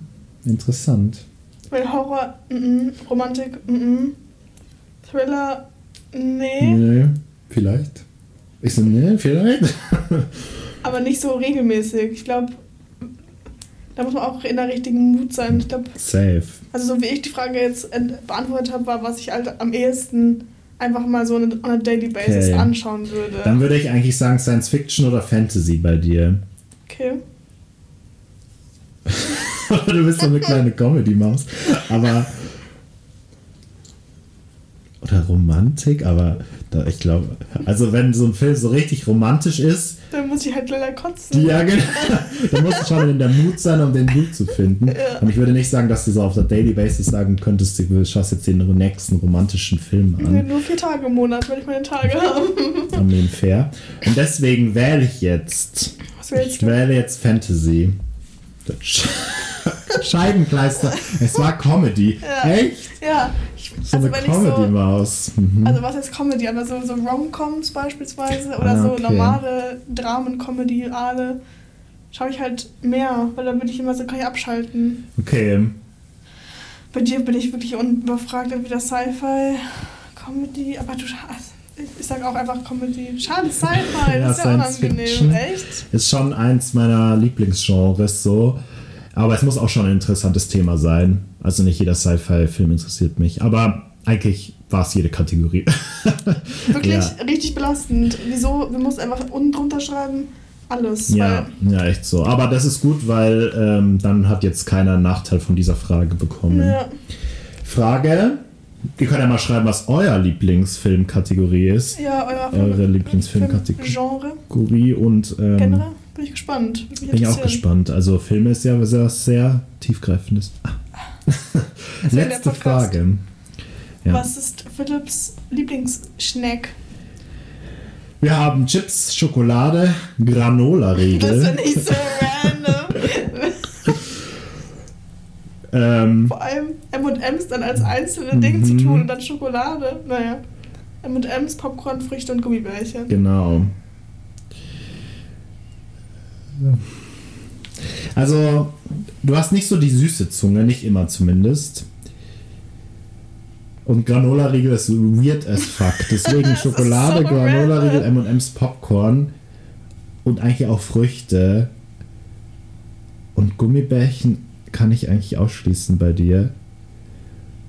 interessant. Weil Horror, mm Romantik, mm Thriller, nee. Nee, vielleicht. Ich so, nee, vielleicht. Aber nicht so regelmäßig. Ich glaube, da muss man auch in der richtigen Mut sein. Ich glaube, Safe. also so wie ich die Frage jetzt beantwortet habe, war, was ich halt am ehesten einfach mal so on a daily basis Okay. anschauen würde. Dann würde ich eigentlich sagen Science Fiction oder Fantasy bei dir. okay. du bist so eine kleine Comedy-Maus. Aber. Oder Romantik, aber da, ich glaube, also wenn so ein Film so richtig romantisch ist, Dann muss ich halt leider kotzen. ja, genau, dann musst du schon in der Mut sein, um den Mut zu finden. Ja. Und ich würde nicht sagen, dass du so auf der Daily Basis sagen könntest, du schaust jetzt den nächsten romantischen Film an. nur vier Tage im Monat, wenn ich meine Tage habe. Am den fair. Und deswegen wähle ich jetzt Was willst Ich du? wähle jetzt Fantasy. Das Scheibenkleister. Es war Comedy. Ja. Echt? Ja, ich, So also eine ich so, Comedy-Maus. Mhm. also was heißt Comedy, aber so, so Rom-Coms beispielsweise oder Ah, so okay. normale Dramen-Comedy, alle, schaue ich halt mehr, weil dann bin ich immer so, kann ich abschalten. okay. Bei dir bin ich wirklich unbefragt, entweder Sci-Fi, Comedy, aber du, ich, ich sag auch einfach Comedy. Schade, Sci-Fi, Ja, das ist ja unangenehm, Fiction. echt? Ist schon eins meiner Lieblingsgenres so. Aber es muss auch schon ein interessantes Thema sein. Also nicht jeder Sci-Fi-Film interessiert mich. Aber eigentlich war es jede Kategorie. Wirklich Ja. richtig belastend. Wieso? Wir mussten einfach unten drunter schreiben, alles. ja, ja, echt so. Aber das ist gut, weil ähm, dann hat jetzt keiner einen Nachteil von dieser Frage bekommen. Ja. Frage. Ihr könnt ja mal schreiben, was euer Lieblingsfilmkategorie ist. Ja, euer Eure Lieblingsfilmkategorie. Genre. Und ähm, Generell bin ich gespannt. Bin ich auch gespannt. Also Filme ist ja sehr, sehr tiefgreifendes. Ah. Letzte. Frage. Ja. Was ist Philips Lieblingsschnack? Wir haben Chips, Schokolade, Das Granola-Riegel. finde ich so random. Ähm, Vor allem M&M's dann als einzelne Ding zu Mhm. tun und dann Schokolade. Naja. M&M's, Popcorn, Früchte und Gummibärchen. genau. Also, du hast nicht so die süße Zunge, nicht immer zumindest. Und Granola-Riegel ist weird as fuck. Deswegen Schokolade, so Granola-Riegel. M&M's, Popcorn und eigentlich auch Früchte. Und Gummibärchen kann ich eigentlich ausschließen bei dir.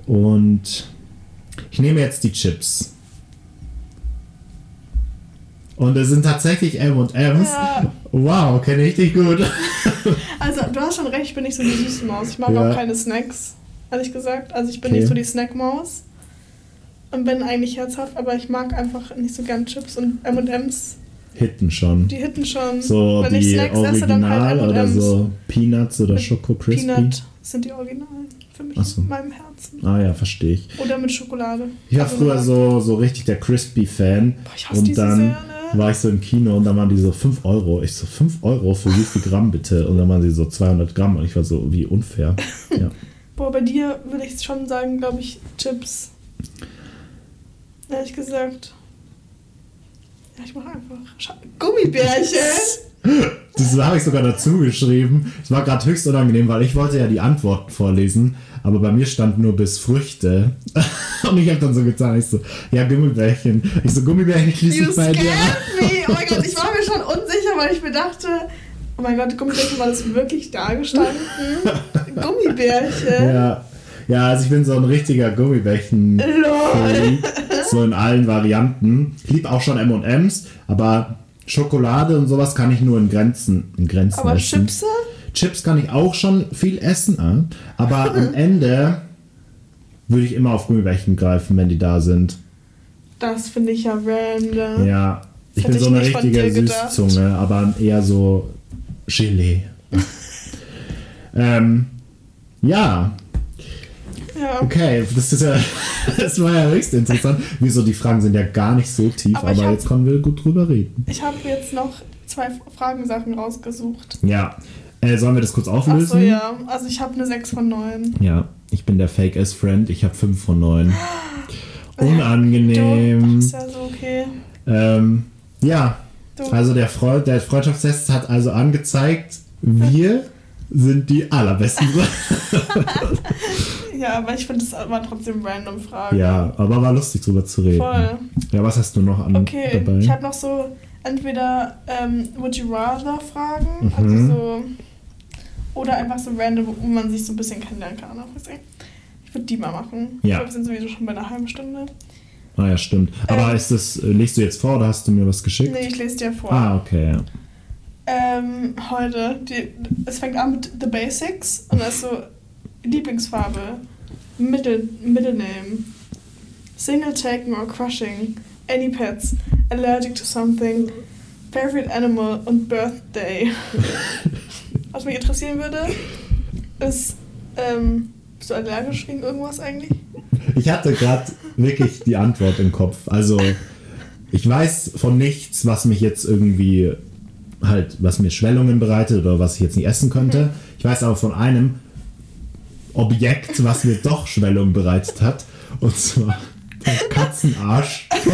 Und ich nehme jetzt die Chips. Und es sind tatsächlich M&M's. Ja. Wow, kenne ich dich gut. Also, du hast schon recht, ich bin nicht so die süße Maus. Ich mag Ja. auch keine Snacks, ehrlich gesagt. Also, ich bin Okay. nicht so die Snackmaus. Und bin eigentlich herzhaft, aber ich mag einfach nicht so gern Chips und M&M's. Hitten schon. Die hitten schon. So Wenn ich die Snacks esse, dann halt Original oder M&M's. so Peanuts oder Schoko Crispy. Peanut sind die Originalen für mich Ach so. in meinem Herzen. Ah ja, verstehe ich. Oder mit Schokolade. Ich war Also früher so, so richtig der Crispy-Fan. Ich hasse Und die so dann sehr, ne? War ich so im Kino und dann waren die so 5 Euro. Ich so, 5 Euro für wie viel Gramm bitte? Und dann waren sie so 200 Gramm und ich war so, wie unfair. Ja. Boah, bei dir würde ich schon sagen, glaube ich, Chips. Ehrlich gesagt. Ja, ich mache einfach Gummibärchen. Das habe ich sogar dazu geschrieben. Es war gerade höchst unangenehm, weil ich wollte ja die Antworten vorlesen, aber bei mir stand nur bis Früchte. Und ich habe dann so getan, ich so, ja, Gummibärchen. Ich so, Gummibärchen schließe ich bei dir me. Oh mein Gott, ich war mir schon unsicher, weil ich mir dachte, oh mein Gott, Gummibärchen, war das wirklich da gestanden? Gummibärchen? Ja. ja, also ich bin so ein richtiger gummibärchen Lol. so in allen Varianten. Ich liebe auch schon M&M's, aber Schokolade und sowas kann ich nur in Grenzen, in Grenzen Aber essen. Chips? Chips kann ich auch schon viel essen, äh, aber am Ende würde ich immer auf Gummibärchen greifen, wenn die da sind. Das finde ich ja random. Ja, ich bin so eine richtige. Süßzunge, aber eher so Gelee. ähm, ja, Ja. okay, das ist ja, das war ja höchst interessant. Wieso die Fragen sind ja gar nicht so tief, Aber aber, hab- jetzt können wir gut drüber reden. Ich habe jetzt noch zwei Fragensachen rausgesucht. Ja, äh, sollen wir das kurz auflösen? Achso, ja. Also ich habe eine 6 von 9. Ja, ich bin der Fake-Ass-Friend. Ich habe 5 von 9. Du, Unangenehm. ist ja so okay. Ähm, ja, Du. also der, Freund, der Freundschaftstest hat also angezeigt, wir sind die allerbesten. Ja, aber ich finde, es waren trotzdem random Fragen. ja, aber war lustig drüber zu reden. Voll. Ja, was hast du noch an Okay, dabei? ich habe noch so entweder ähm, Would you rather Fragen, Mhm. also so, oder einfach so random, wo man sich so ein bisschen kennenlernen kann. Ich würde die mal machen. Ja. Ich glaube, wir sind sowieso schon bei einer halben Stunde. ah ja, stimmt. Aber Ähm, ist das, äh, du jetzt vor oder hast du mir was geschickt? Nee, ich lese dir vor. Ah, okay, ja. Ähm, heute, die, es fängt an mit The Basics und da ist so Lieblingsfarbe, Middle, Middle Name, Single taken or crushing, any pets, allergic to something, favorite animal und Birthday. Was mich interessieren würde, ist, ähm, bist du allergisch gegen irgendwas eigentlich? Ich hatte gerade wirklich die Antwort im Kopf. Also, ich weiß von nichts, was mich jetzt irgendwie halt, was mir Schwellungen bereitet oder was ich jetzt nicht essen könnte. Ich weiß aber von einem Objekt, was mir doch Schwellungen bereitet hat. Und zwar der Katzenarsch von,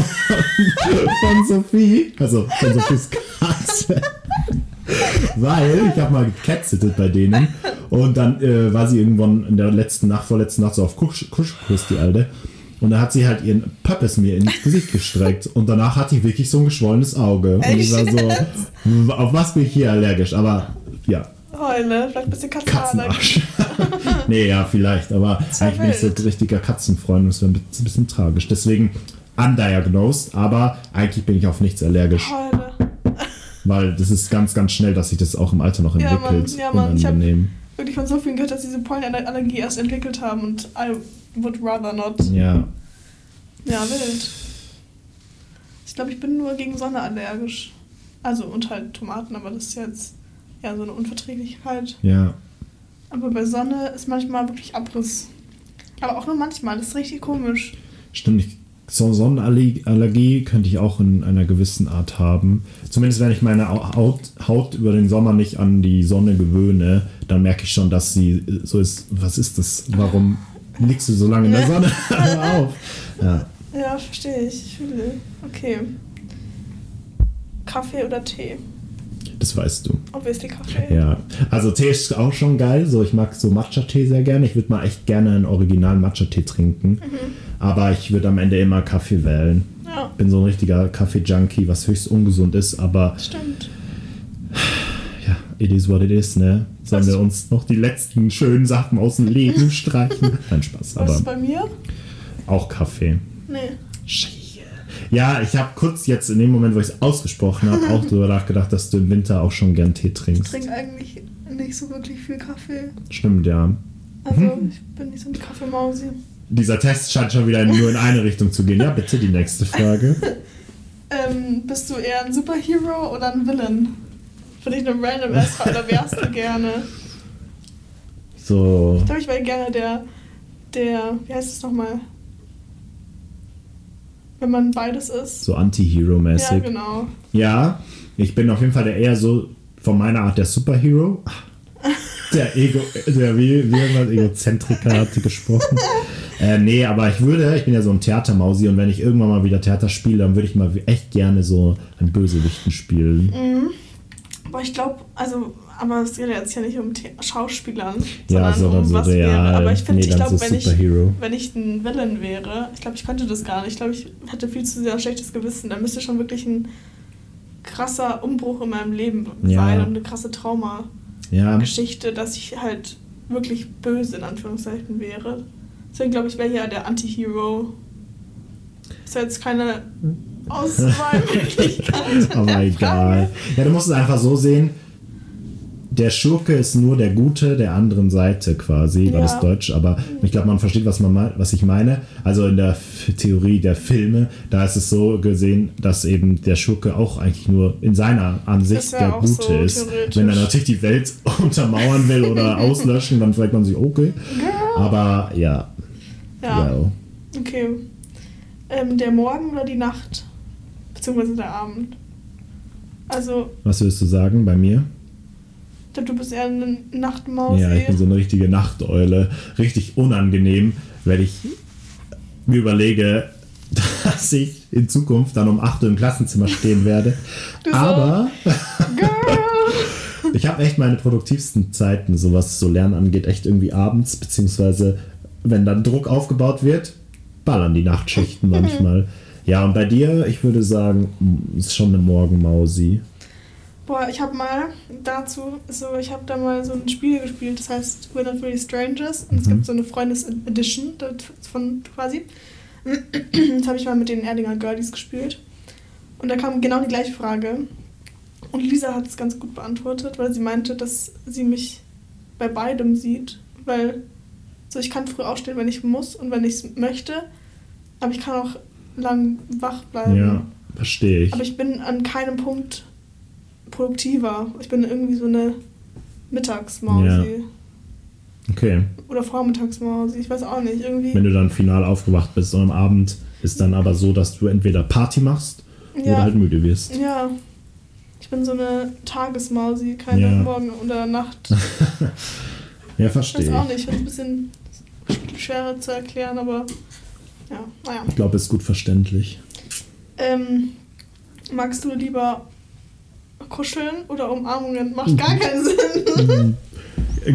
von Sophie. Also von Sophies Katze. Weil ich habe mal gecatsittet bei denen und dann äh, war sie irgendwann in der letzten Nacht, vorletzten Nacht so auf Kusch, Kuschkurs, die Alte. Und da hat sie halt ihren Pöppes mir ins Gesicht gestreckt. Und danach hatte ich wirklich so ein geschwollenes Auge. Und ich war so, auf was bin ich hier allergisch? Aber ja, Heule, vielleicht ein bisschen Katzenarsch. Nee, ja, vielleicht. Aber ja eigentlich bin ich so ein richtiger Katzenfreund. Das wäre ein bisschen, tragisch. Deswegen undiagnosed. Aber eigentlich bin ich auf nichts allergisch. Heule. Weil das ist ganz, ganz schnell, dass sich das auch im Alter noch Ja, entwickelt. Mann, ja, Mann, ich hab- Unangenehm. Wirklich von so vielen gehört, dass diese Pollenallergie erst entwickelt haben und I would rather not. Ja. Ja, wild. Ich glaube, ich bin nur gegen Sonne allergisch. Also und halt Tomaten, aber das ist jetzt ja so eine Unverträglichkeit. Ja. Aber bei Sonne ist manchmal wirklich Abriss. Aber auch nur manchmal, das ist richtig komisch. Stimmt, ich, so Sonnenallergie könnte ich auch in einer gewissen Art haben. Zumindest wenn ich meine Au- Haut, Haut über den Sommer nicht an die Sonne gewöhne, dann merke ich schon, dass sie so ist. Was ist das? Warum liegst du so lange in der Sonne? Auf. Ja. Ja, verstehe ich. Okay. Kaffee oder Tee? Das weißt du. Obviously Kaffee. Ja. Also Tee ist auch schon geil. So, ich mag so Matcha-Tee sehr gerne. Ich würde mal echt gerne einen originalen Matcha-Tee trinken. Aber ich würde am Ende immer Kaffee wählen. Ja, Bin so ein richtiger Kaffee-Junkie, was höchst ungesund ist, aber stimmt. ja, it is what it is, ne? Sollen Was- wir uns noch die letzten schönen Sachen aus dem Leben streichen? Nein, Spaß, Was ist aber bei mir? auch Kaffee. Nee. Scheiße. Ja, ich habe kurz jetzt in dem Moment, wo ich es ausgesprochen habe, auch darüber nachgedacht, dass du im Winter auch schon gern Tee Ich trinkst. trinke eigentlich nicht so wirklich viel Kaffee. Stimmt, ja. Also Mhm. ich bin nicht so eine Kaffeemausi. Dieser Test scheint schon wieder nur in eine Richtung zu gehen. Ja, bitte die nächste Frage. Ähm, bist du eher ein Superhero oder ein Villain? Finde ich eine random Frage. Oder wärst du gerne? So, Ich glaube, ich wäre gerne der, der, wie heißt es nochmal? Wenn man beides ist. so Anti-Hero-mäßig. Ja, genau. Ja, ich bin auf jeden Fall der eher so von meiner Art der Superhero. Der Ego, der wie, wie irgendwas Egozentriker hatte gesprochen. Äh, nee, aber ich würde, ich bin ja so ein Theatermausi und wenn ich irgendwann mal wieder Theater spiele, dann würde ich mal echt gerne so einen Bösewichten spielen. Mhm. Aber ich glaube, also, aber es geht ja jetzt ja nicht um The Schauspielern, Ja, sondern sondern um so was real. wäre. Aber ich finde, nee, ich glaube, so wenn ich, wenn ich ein Villain wäre, ich glaube, ich könnte das gar nicht. Ich glaube, ich hätte viel zu sehr ein schlechtes Gewissen. Da müsste schon wirklich ein krasser Umbruch in meinem Leben Ja. sein und eine krasse Trauma-Geschichte, Ja, dass ich halt wirklich böse in Anführungszeichen wäre. Deswegen glaube ich, wäre ja der Anti-Hero. Ist ja jetzt keine Auswahlmöglichkeiten. Aber der egal. Ja, du musst es einfach so sehen. Der Schurke ist nur der Gute der anderen Seite quasi, war Ja. das Deutsch, aber ich glaube, man versteht, was, man, was ich meine. Also in der Theorie der Filme, da ist es so gesehen, dass eben der Schurke auch eigentlich nur in seiner Ansicht der Gute so ist. Wenn er natürlich die Welt untermauern will oder auslöschen, dann fragt man sich, okay. Aber ja, Ja, well. okay. Ähm, der Morgen oder die Nacht? Beziehungsweise der Abend? Also, Was willst du sagen bei mir? Du bist eher eine Nachtmaus. Ja, ich bin so eine richtige Nachteule. Richtig unangenehm, wenn ich mir überlege, dass ich in Zukunft dann um 8 Uhr im Klassenzimmer stehen werde. Du Aber ich habe echt meine produktivsten Zeiten, so was so Lernen angeht, echt irgendwie abends, beziehungsweise wenn dann Druck aufgebaut wird, ballern die Nachtschichten manchmal. Ja, und bei dir, ich würde sagen, mm, ist schon eine Morgenmausi. Boah, ich habe mal dazu, so, ich habe da mal so ein Spiel gespielt, das heißt We're Not Really Strangers. Und es Mhm. gibt so eine Freundes-Edition davon quasi. Das habe ich mal mit den Erdinger Girlies gespielt. Und da kam genau die gleiche Frage. Und Lisa hat es ganz gut beantwortet, weil sie meinte, dass sie mich bei beidem sieht. Weil so ich kann früh aufstehen, wenn ich muss und wenn ich es möchte. Aber ich kann auch lang wach bleiben. Ja, verstehe ich. Aber ich bin an keinem Punkt produktiver. Ich bin irgendwie so eine Mittagsmausi. Ja. Okay. Oder Vormittagsmausi. Ich weiß auch nicht. Irgendwie. wenn du dann final aufgewacht bist und am Abend ist dann aber so, dass du entweder Party machst oder ja, halt müde wirst. ja. Ich bin so eine Tagesmausi, keine Ja. Morgen- oder Nacht. Ja, Ich verstehe weiß auch ich. nicht. Ich finde es ein bisschen schwerer zu erklären, aber ja, naja. Ich glaube, es ist gut verständlich. Ähm, magst du lieber kuscheln oder Umarmungen? Macht gar keinen Sinn.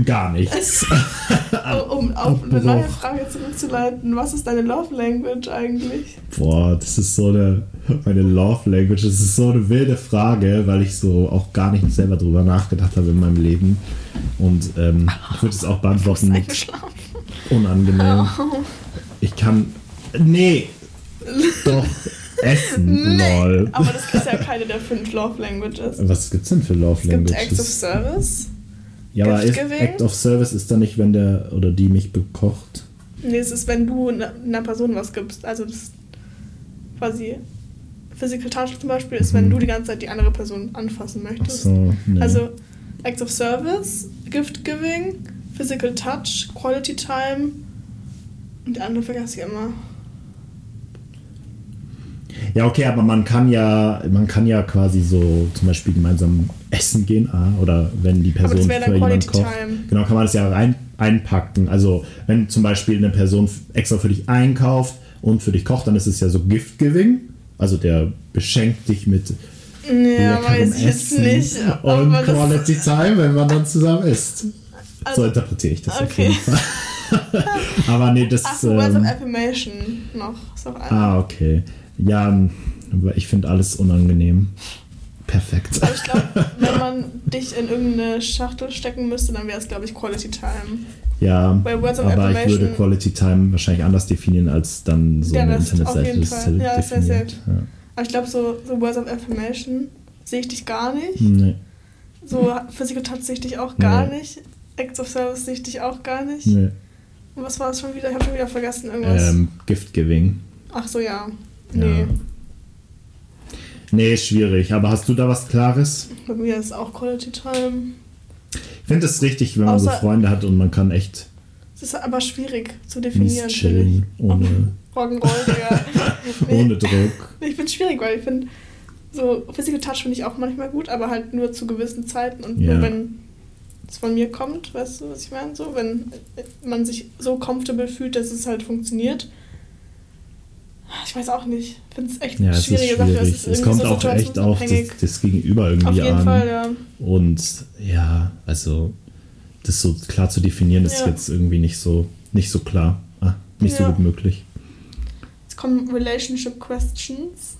Gar nichts. um auf eine neue Frage zurückzuleiten, was ist deine Love Language eigentlich? Boah, das ist so eine, meine Love Language, das ist so eine wilde Frage, weil ich so auch gar nicht selber drüber nachgedacht habe in meinem Leben. Und ähm, ich würde es auch beantworten mit unangenehm. Ich kann. Nee! Doch, essen, lol. Aber das ist ja keine der fünf Love Languages. Was gibt's denn für Love Es gibt Languages? Acts of Service. Ja, aber ist? Act of Service ist dann nicht, wenn der oder die mich bekocht. Nee, es ist, wenn du ne- einer Person was gibst. Also das quasi Physical Touch zum Beispiel ist, wenn Mhm. du die ganze Zeit die andere Person anfassen möchtest. so, nee. Also Acts of Service, Gift Giving, Physical Touch, Quality Time und die andere vergesse ich immer. Ja, okay, aber man kann ja, man kann ja quasi so zum Beispiel gemeinsam essen gehen, ah, oder wenn die Aber Person das wäre dann für jemand kocht. Time. Genau, kann man das ja rein einpacken. Also wenn zum Beispiel eine Person extra für dich einkauft und für dich kocht, dann ist es ja so Gift Giving. Also der beschenkt dich mit Ja, weiß ich Essen nicht. und aber Quality Time, wenn man dann zusammen isst. so Also- interpretiere ich das auf okay. jeden Fall. aber nee, das Ach so, ähm, Affirmation noch. Ist auch. Ah, okay. Ja, aber ich finde alles unangenehm. Perfekt. Aber ich glaube, wenn man dich in irgendeine Schachtel stecken müsste, dann wäre es, glaube ich, Quality Time. Ja, aber ich würde Quality Time wahrscheinlich anders definieren, als dann so Der eine Internetseite das Fall. Ja, sehr, definiert. Ja. Aber ich glaube, so, so Words of Affirmation sehe ich dich gar nicht. Nee, So Physical Touch sehe ich dich auch gar Nee. nicht. Acts of Service sehe ich dich auch gar nicht. nee. Und was war es schon wieder? Ich habe schon wieder vergessen irgendwas. Ähm, Gift Giving. Ach so, ja. Nee. Ja. Nee, schwierig. Aber hast du da was Klares? Bei mir ist auch Quality Time. Ich finde es richtig, wenn man so Außer- Freunde hat und man kann echt Es ist aber schwierig zu definieren. chillen, ohne, Rock'n'Roll, Digga. Nee. ohne Druck. Ich finde es schwierig, weil ich finde, so Physical Touch finde ich auch manchmal gut, aber halt nur zu gewissen Zeiten und Ja. nur wenn es von mir kommt, weißt du, was ich meine? So, wenn man sich so comfortable fühlt, dass es halt funktioniert. Ich weiß auch nicht. Ich finde es echt Ja, es ist schwierige Sache. schwierig. Es, irgendwie kommt auch echt auf das, das Gegenüber irgendwie Auf jeden an. Fall, ja. Und ja, also das so klar zu definieren, ist Ja. jetzt irgendwie nicht so, nicht so klar. Ah, nicht so gut möglich. Jetzt kommen Relationship Questions.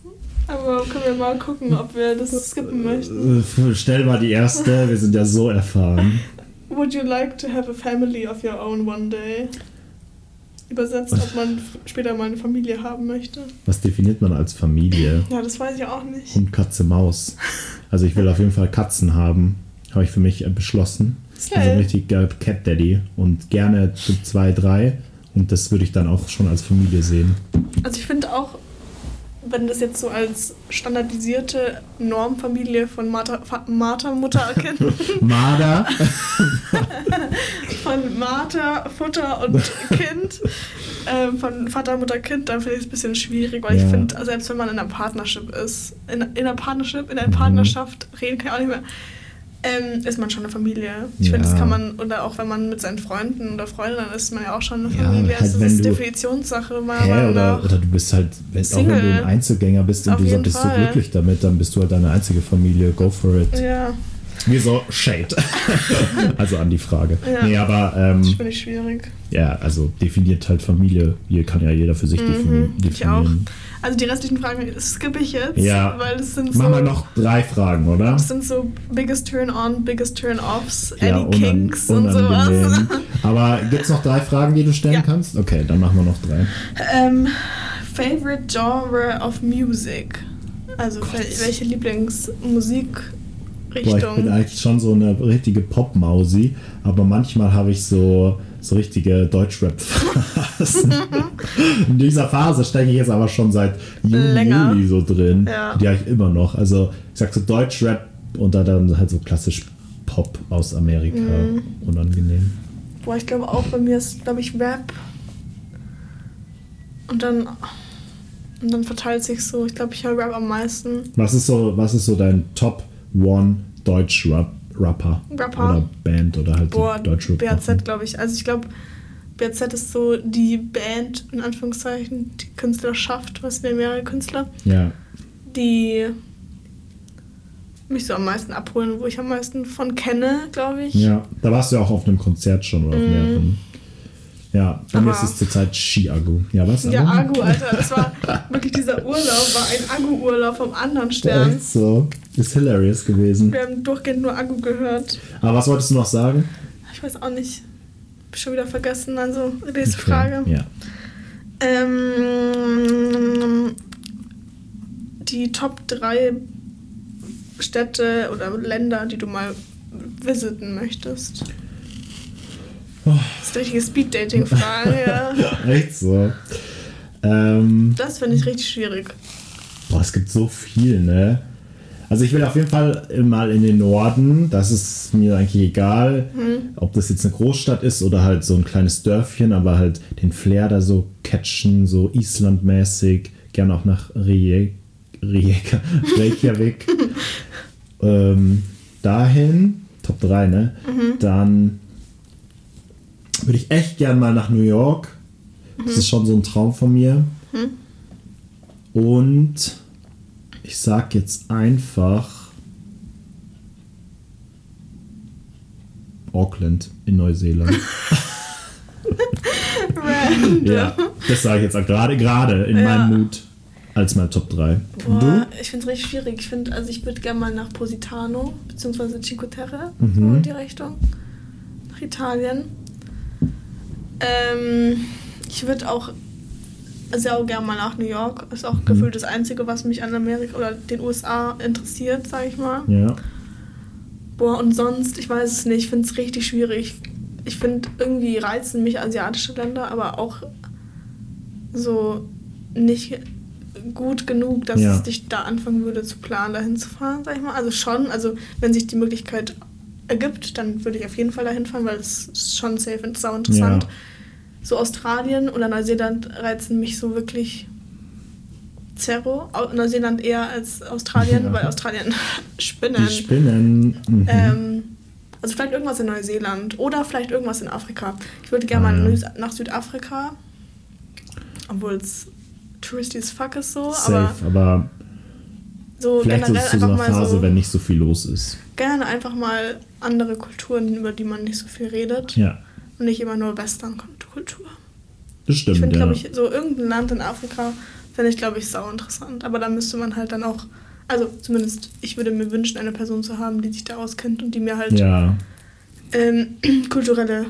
Aber können wir mal gucken, ob wir das skippen möchten. Äh, Stell mal die erste, wir sind ja so erfahren. Would you like to have a family of your own one day? Übersetzt, ob man später mal eine Familie haben möchte. Was definiert man als Familie? Ja, das weiß ich auch nicht. Hund, Katze, Maus. Also ich will auf jeden Fall Katzen haben. Habe ich für mich äh, beschlossen. Okay. Also richtig äh, Cat Daddy. Und gerne so zwei, drei. Und das würde ich dann auch schon als Familie sehen. Also ich finde auch, wenn das jetzt so als standardisierte Normfamilie von Martha, Martha Mutter Kind, Marder. von Martha, Futter und Kind, ähm, von Vater, Mutter, Kind, dann finde ich es ein bisschen schwierig, weil Ja. ich finde, selbst wenn man in einer Partnership ist, in, in einer Partnership, in einer Mhm. Partnerschaft, reden kann ich auch nicht mehr, ähm, ist man schon eine Familie. Ich finde, das Ja. kann man, oder auch wenn man mit seinen Freunden oder Freundinnen ist, man ja auch schon eine Ja, Familie. halt, das ist Definitionssache, Hä, oder, oder du bist halt, wenn, auch wenn du Single. ein Einzelgänger bist und Auf du bist so glücklich damit, dann bist du halt deine einzige Familie. Go for it. Ja, Wieso Shade? also an die Frage. Ja. Nee, aber ähm, das finde ich schwierig. ja, also definiert halt Familie. Hier kann ja jeder für sich Mhm, ich auch. definieren. Also die restlichen Fragen skippe ich jetzt, Ja. weil das sind so... Machen wir noch drei Fragen, oder? Das sind so biggest turn-on, biggest turn-offs, Ja, any kinks und sowas. Aber gibt es noch drei Fragen, die du stellen Ja. kannst? Okay, dann machen wir noch drei. ähm, favorite genre of music? Also Gott. wel- welche Boah, ich bin eigentlich schon so eine richtige Pop-Mausi, aber manchmal habe ich so, so richtige Deutschrap-Phasen. In dieser Phase stecke ich jetzt aber schon seit Juni, Länger. Juli so drin. Ja. Die habe ich immer noch. Also ich sag so Deutschrap und dann- dann halt so klassisch Pop aus Amerika. Mhm. Unangenehm. Boah, ich glaube auch bei mir ist, glaube ich, Rap. Und dann, und dann verteilt sich so. Ich glaube, ich höre Rap am meisten. Was ist so, was ist so dein Top One Deutsch-Rapper? Rapper? Oder Band oder halt Boah, die Deutschrap? BAZ, glaube ich. Also ich glaube, BAZ ist so die Band, in Anführungszeichen, die Künstlerschaft, was sind ja mehrere Künstler. Ja. die mich so am meisten abholen, wo ich am meisten von kenne, glaube ich. Ja, da warst du ja auch auf einem Konzert schon oder auf mehreren. Ja, bei mir ist es zurzeit Ski-Agu. Ja, was? Der Agu, Alter, das war wirklich dieser Urlaub, war ein Agu-Urlaub vom anderen Stern. Echt so. Ist hilarious gewesen. Wir haben durchgehend nur Agu gehört. Aber was wolltest du noch sagen? Ich weiß auch nicht. Hab schon wieder vergessen, also nächste Okay, Frage. Ja. Ähm, die Top 3 Städte oder Länder, die du mal visiten möchtest. Oh. Das ist eine richtige Speed-Dating-Frage, ja. Echt so. Ähm, Das finde ich richtig schwierig. boah, es gibt so viel, ne? Also ich will auf jeden Fall mal in den Norden. Das ist mir eigentlich egal, Mhm. ob das jetzt eine Großstadt ist oder halt so ein kleines Dörfchen, aber halt den Flair da so catchen, so Islandmäßig. Gerne auch nach Rijeka, Rijeka, Reykjavik. ähm, dahin, Top 3, ne? Mhm. Dann würde ich echt gern mal nach New York. Das ist schon so ein Traum von mir. Und ich sag jetzt einfach Auckland in Neuseeland. Random. ja, das sage ich jetzt auch gerade, gerade in Ja. meinem Mut als mein Top 3. Und Boah, du? ich finde es richtig schwierig. Ich finde, also ich würde gerne mal nach Positano, beziehungsweise Cinque Terre, Mhm. so in die Richtung. Nach Italien. Ähm, ich würde auch sehr gerne mal nach New York. Ist auch Mhm. gefühlt das Einzige, was mich an Amerika oder den USA interessiert, sage ich mal. Ja. Boah, und sonst, ich weiß es nicht, ich finde es richtig schwierig. Ich finde, irgendwie reizen mich asiatische Länder, aber auch so nicht gut genug, dass Ja. es dich da anfangen würde zu planen, dahin zu fahren, sag ich mal. Also schon, also wenn sich die Möglichkeit ergibt, dann würde ich auf jeden Fall dahin fahren, weil es ist schon safe und sau interessant. Ja. So Australien oder Neuseeland reizen mich so wirklich Zerro. Neuseeland eher als Australien, Ja. weil Australien Spinnen. Die Spinnen. Mhm. Ähm, also vielleicht irgendwas in Neuseeland oder vielleicht irgendwas in Afrika. Ich würde gerne Ah, mal ja. nach- nach Südafrika, obwohl es touristy as fuck ist so, Safe, aber aber so vielleicht ist generell es zu so einfach einer mal Phase, so wenn nicht so viel los ist. gerne einfach mal andere Kulturen, über die man nicht so viel redet Ja, und nicht immer nur Western-Kultur. das Ich stimmt, finde, ja. glaube ich, so irgendein Land in Afrika fände ich, glaube ich, sau interessant. Aber da müsste man halt dann auch, also zumindest, ich würde mir wünschen, eine Person zu haben, die sich da auskennt und die mir halt ja, ähm, kulturelle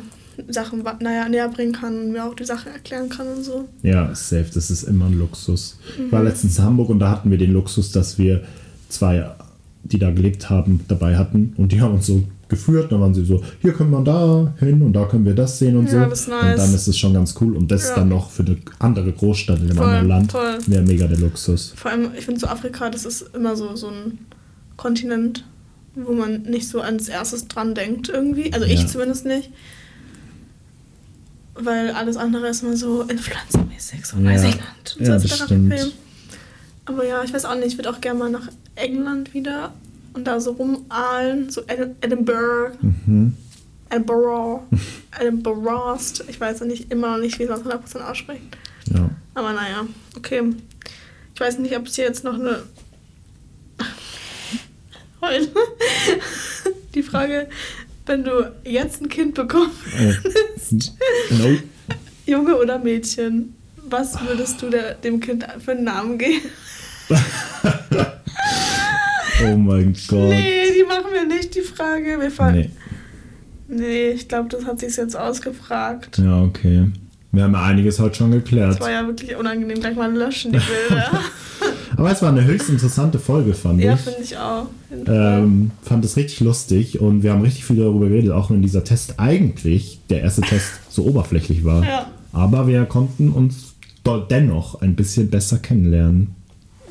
Sachen naja, näher bringen kann und mir auch die Sachen erklären kann und so. Ja, safe, das ist immer ein Luxus. Ich war letztens in Hamburg und da hatten wir den Luxus, dass wir zwei, die da gelebt haben, dabei hatten und die haben uns so geführt. Dann waren sie so, hier können wir da hin und da können wir das sehen und Ja, so. das ist nice. Und dann ist es schon ganz cool. Und das Ja. dann noch für eine andere Großstadt in einem Voll, anderen Land wäre mega der Luxus. Vor allem, ich finde so Afrika, das ist immer so, so ein Kontinent, wo man nicht so als erstes dran denkt irgendwie. Also ich Ja. zumindest nicht. Weil alles andere ist immer so influencermäßig, so Ja. Neuseeland. und Ja, so das stimmt. Aber ja, ich weiß auch nicht, ich würde auch gerne mal nach England wieder und da so rumahlen, so Edi- Edinburgh, Mhm. Edinburgh, Edinburgh, ich weiß ja nicht immer noch nicht, wie man es 100% ausspricht. Ja. Aber naja, okay. Ich weiß nicht, ob es hier jetzt noch eine. Heute. Die Frage, wenn du jetzt ein Kind bekommst, Oh. no. Junge oder Mädchen, was würdest du der, dem Kind für einen Namen geben? oh mein Gott. Nee, die machen wir nicht, die Frage. Wir fangen. Nee. Nee, ich glaube, das hat sich jetzt ausgefragt. Ja, okay. Wir haben ja einiges heute schon geklärt. Das war ja wirklich unangenehm. Gleich mal löschen die Bilder. Aber es war eine höchst interessante Folge, fand ja, ich. finde ich auch. Ähm, fand es richtig lustig und wir haben richtig viel darüber geredet, auch wenn dieser Test eigentlich, der erste Test, so oberflächlich war. Ja. Aber wir konnten uns dort dennoch ein bisschen besser kennenlernen.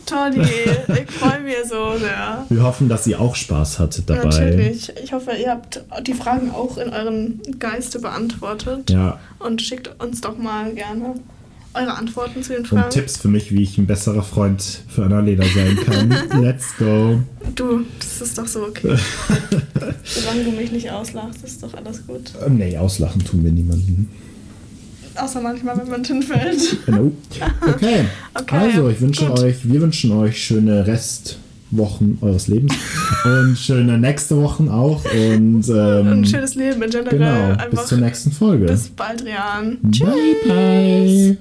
Tolli, ich freue mich so sehr. Wir hoffen, dass ihr auch Spaß hattet dabei. Natürlich. Ich hoffe, ihr habt die Fragen auch in euren Geiste beantwortet. Ja, Und schickt uns doch mal gerne eure Antworten zu den Fragen. und Tipps für mich, wie ich ein besserer Freund für Annalena sein kann. Let's go. Du, das ist doch so okay. Solange du mich nicht auslachst, ist doch alles gut. Ähm, nee, auslachen tun wir niemanden. Außer manchmal, wenn man hinfällt. Genau. Okay. Okay, also, ich wünsche gut. euch, wir wünschen euch schöne Restwochen eures Lebens und schöne nächste Wochen auch und ähm, Ein schönes Leben in generell. genau, bis zur nächsten Folge. bis bald, Rian. Bye bye.